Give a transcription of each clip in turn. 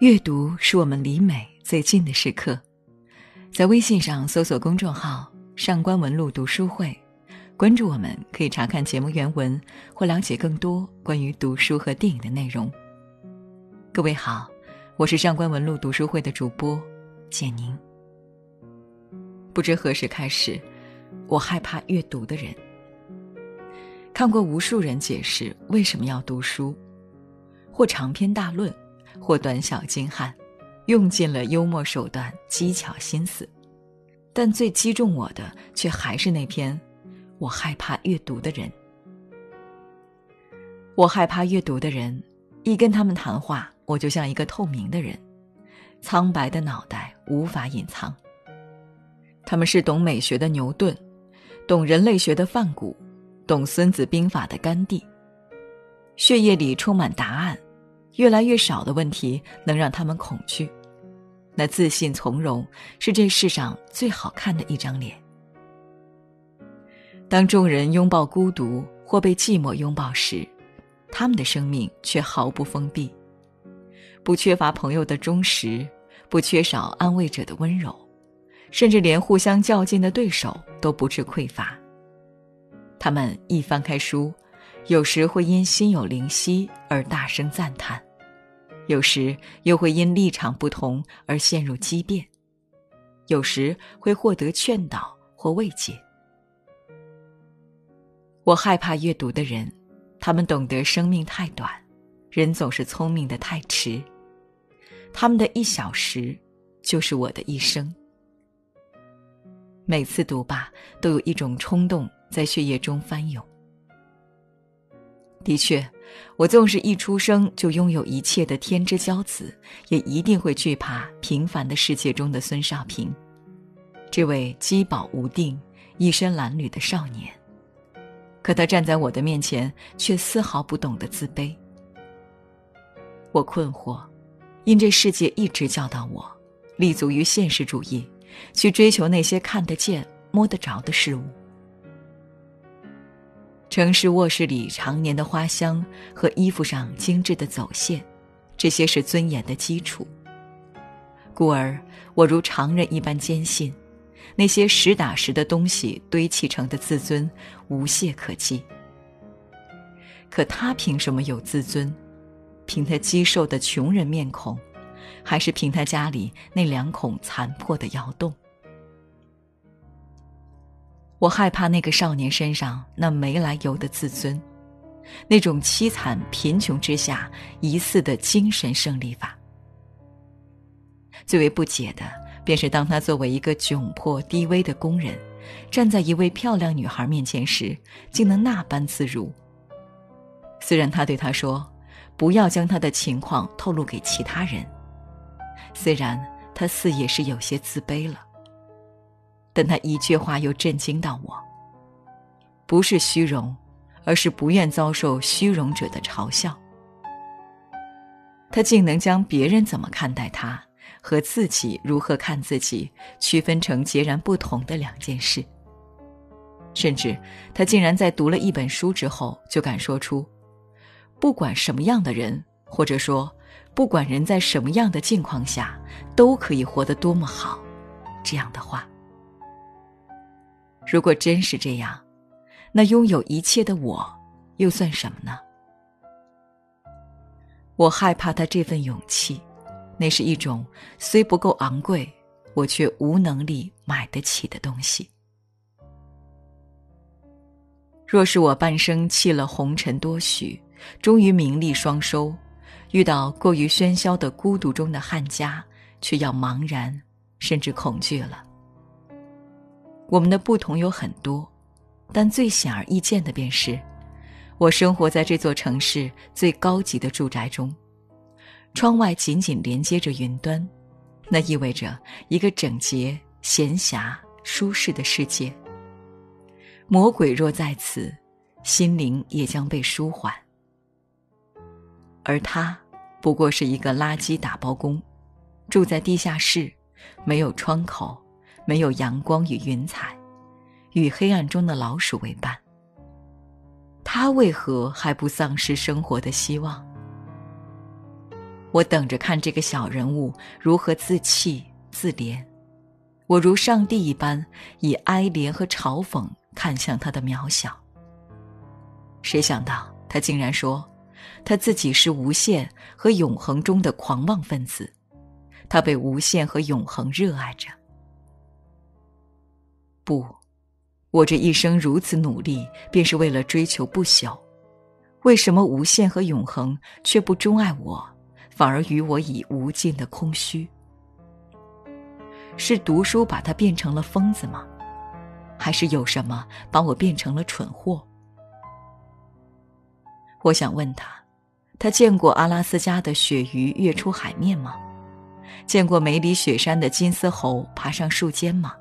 阅读是我们离美最近的时刻，在微信上搜索公众号“上官文露读书会”，关注我们，可以查看节目原文或了解更多关于读书和电影的内容。各位好，我是上官文露读书会的主播简宁。不知何时开始，我害怕阅读的人。看过无数人解释为什么要读书，或长篇大论。或短小精悍，用尽了幽默手段、机巧心思，但最击中我的却还是那篇“我害怕阅读的人”。我害怕阅读的人，一跟他们谈话，我就像一个透明的人，苍白的脑袋无法隐藏。他们是懂美学的牛顿，懂人类学的范古，懂《孙子兵法》的甘地，血液里充满答案。越来越少的问题能让他们恐惧，那自信从容是这世上最好看的一张脸。当众人拥抱孤独或被寂寞拥抱时，他们的生命却毫不封闭，不缺乏朋友的忠实，不缺少安慰者的温柔，甚至连互相较劲的对手都不致匮乏。他们一翻开书。有时会因心有灵犀而大声赞叹，有时又会因立场不同而陷入激辩，有时会获得劝导或慰藉。我害怕阅读的人，他们懂得生命太短，人总是聪明的太迟，他们的一小时就是我的一生。每次读罢，都有一种冲动在血液中翻涌。的确，我纵是一出生就拥有一切的天之骄子，也一定会惧怕平凡的世界中的孙少平，这位饥饱无定、一身褴褛的少年。可他站在我的面前，却丝毫不懂得自卑。我困惑，因这世界一直教导我，立足于现实主义，去追求那些看得见、摸得着的事物。城市卧室里常年的花香和衣服上精致的走线，这些是尊严的基础。故而，我如常人一般坚信，那些实打实的东西堆砌成的自尊，无懈可击。可他凭什么有自尊？凭他肌瘦的穷人面孔，还是凭他家里那两孔残破的窑洞？我害怕那个少年身上那没来由的自尊，那种凄惨贫穷之下疑似的精神胜利法。最为不解的，便是当他作为一个窘迫低微的工人，站在一位漂亮女孩面前时，竟能那般自如。虽然他对她说：“不要将他的情况透露给其他人。”虽然他似也是有些自卑了。但他一句话又震惊到我。不是虚荣，而是不愿遭受虚荣者的嘲笑。他竟能将别人怎么看待他和自己如何看自己区分成截然不同的两件事。甚至，他竟然在读了一本书之后，就敢说出：“不管什么样的人，或者说，不管人在什么样的境况下，都可以活得多么好。”这样的话。如果真是这样，那拥有一切的我，又算什么呢？我害怕他这份勇气，那是一种虽不够昂贵，我却无能力买得起的东西。若是我半生弃了红尘多许，终于名利双收，遇到过于喧嚣的孤独中的汉家，却要茫然，甚至恐惧了。我们的不同有很多，但最显而易见的便是，我生活在这座城市最高级的住宅中，窗外紧紧连接着云端，那意味着一个整洁、闲暇、舒适的世界。魔鬼若在此，心灵也将被舒缓。而他，不过是一个垃圾打包工，住在地下室，没有窗口。没有阳光与云彩，与黑暗中的老鼠为伴。他为何还不丧失生活的希望？我等着看这个小人物如何自弃自怜。我如上帝一般，以哀怜和嘲讽看向他的渺小。谁想到他竟然说，他自己是无限和永恒中的狂妄分子，他被无限和永恒热爱着。不，我这一生如此努力，便是为了追求不朽。为什么无限和永恒却不钟爱我，反而与我以无尽的空虚？是读书把他变成了疯子吗？还是有什么把我变成了蠢货？我想问他：他见过阿拉斯加的鳕鱼跃出海面吗？见过梅里雪山的金丝猴爬上树尖吗？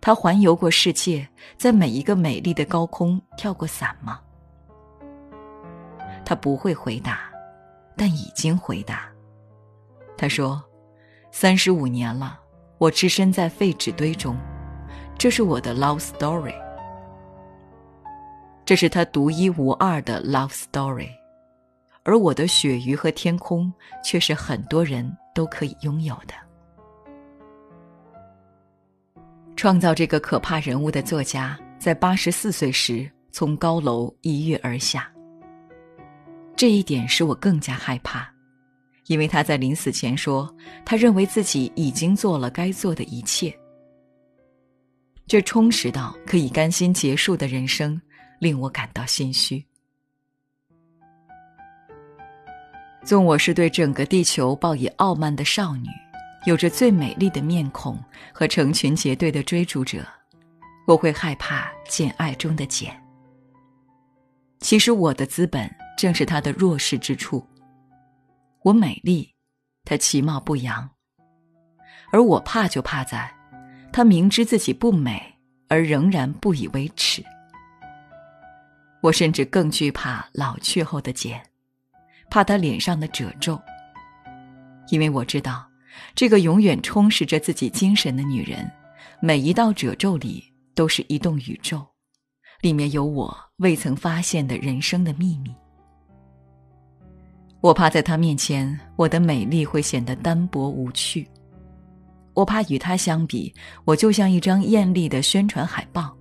他环游过世界，在每一个美丽的高空跳过伞吗？他不会回答，但已经回答。他说：“三十五年了，我置身在废纸堆中，这是我的 love story。这是他独一无二的 love story，而我的鳕鱼和天空却是很多人都可以拥有的。”创造这个可怕人物的作家，在八十四岁时从高楼一跃而下。这一点使我更加害怕，因为他在临死前说，他认为自己已经做了该做的一切。这充实到可以甘心结束的人生，令我感到心虚。纵我是对整个地球报以傲慢的少女，有着最美丽的面孔和成群结队的追逐者，我会害怕简爱中的简。其实我的资本。正是他的弱势之处。我美丽，他其貌不扬；而我怕就怕在，他明知自己不美，而仍然不以为耻。我甚至更惧怕老去后的简，怕他脸上的褶皱，因为我知道，这个永远充实着自己精神的女人，每一道褶皱里都是一栋宇宙，里面有我未曾发现的人生的秘密。我怕在他面前，我的美丽会显得单薄无趣。我怕与他相比，我就像一张艳丽的宣传海报，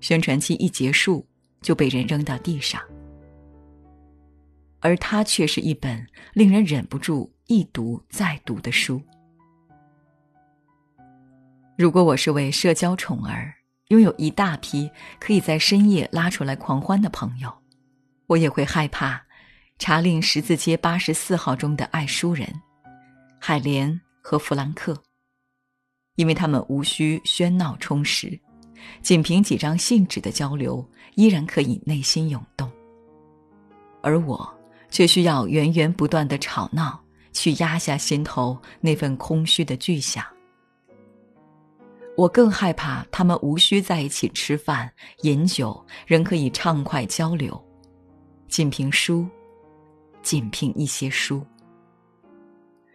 宣传期一结束就被人扔到地上，而他却是一本令人忍不住一读再读的书。如果我是位社交宠儿，拥有一大批可以在深夜拉出来狂欢的朋友，我也会害怕。查令十字街八十四号中的爱书人，海莲和弗兰克，因为他们无需喧闹充实，仅凭几张信纸的交流，依然可以内心涌动。而我却需要源源不断的吵闹，去压下心头那份空虚的巨响。我更害怕他们无需在一起吃饭饮酒，仍可以畅快交流，仅凭书。仅凭一些书，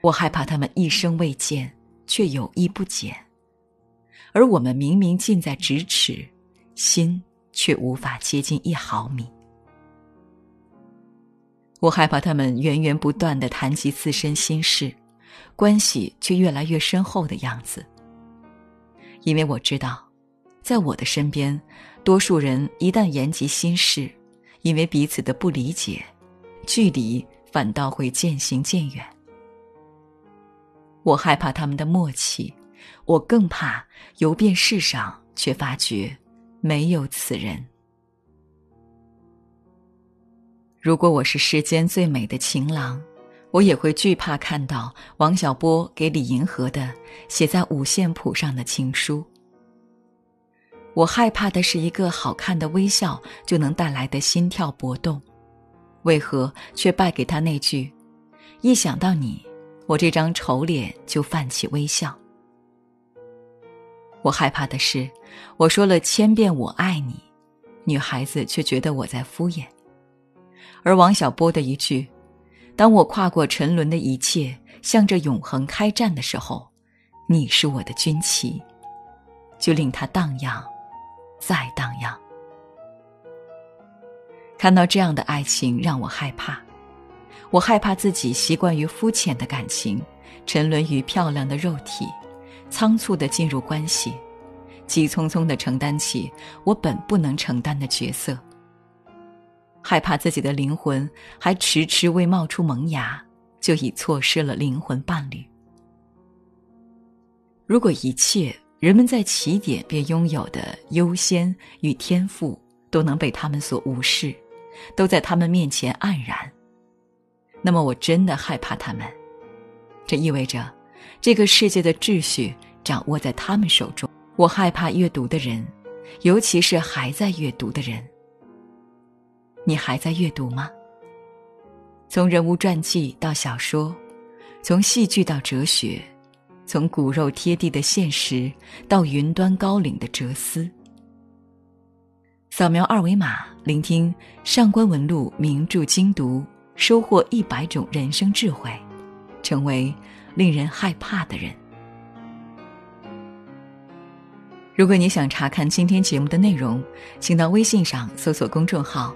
我害怕他们一生未见，却有意不减；而我们明明近在咫尺，心却无法接近一毫米。我害怕他们源源不断的谈及自身心事，关系却越来越深厚的样子。因为我知道，在我的身边，多数人一旦言及心事，因为彼此的不理解。距离反倒会渐行渐远。我害怕他们的默契，我更怕游遍世上却发觉没有此人。如果我是世间最美的情郎，我也会惧怕看到王小波给李银河的写在五线谱上的情书。我害怕的是一个好看的微笑就能带来的心跳搏动。为何却败给他那句：“一想到你，我这张丑脸就泛起微笑。”我害怕的是，我说了千遍我爱你，女孩子却觉得我在敷衍；而王小波的一句：“当我跨过沉沦的一切，向着永恒开战的时候，你是我的军旗”，就令他荡漾，再荡漾。看到这样的爱情，让我害怕。我害怕自己习惯于肤浅的感情，沉沦于漂亮的肉体，仓促的进入关系，急匆匆的承担起我本不能承担的角色。害怕自己的灵魂还迟迟未冒出萌芽，就已错失了灵魂伴侣。如果一切人们在起点便拥有的优先与天赋都能被他们所无视，都在他们面前黯然，那么我真的害怕他们。这意味着，这个世界的秩序掌握在他们手中。我害怕阅读的人，尤其是还在阅读的人。你还在阅读吗？从人物传记到小说，从戏剧到哲学，从骨肉贴地的现实到云端高岭的哲思。扫描二维码，聆听上官文录名著精读，收获一百种人生智慧，成为令人害怕的人。如果你想查看今天节目的内容，请到微信上搜索公众号。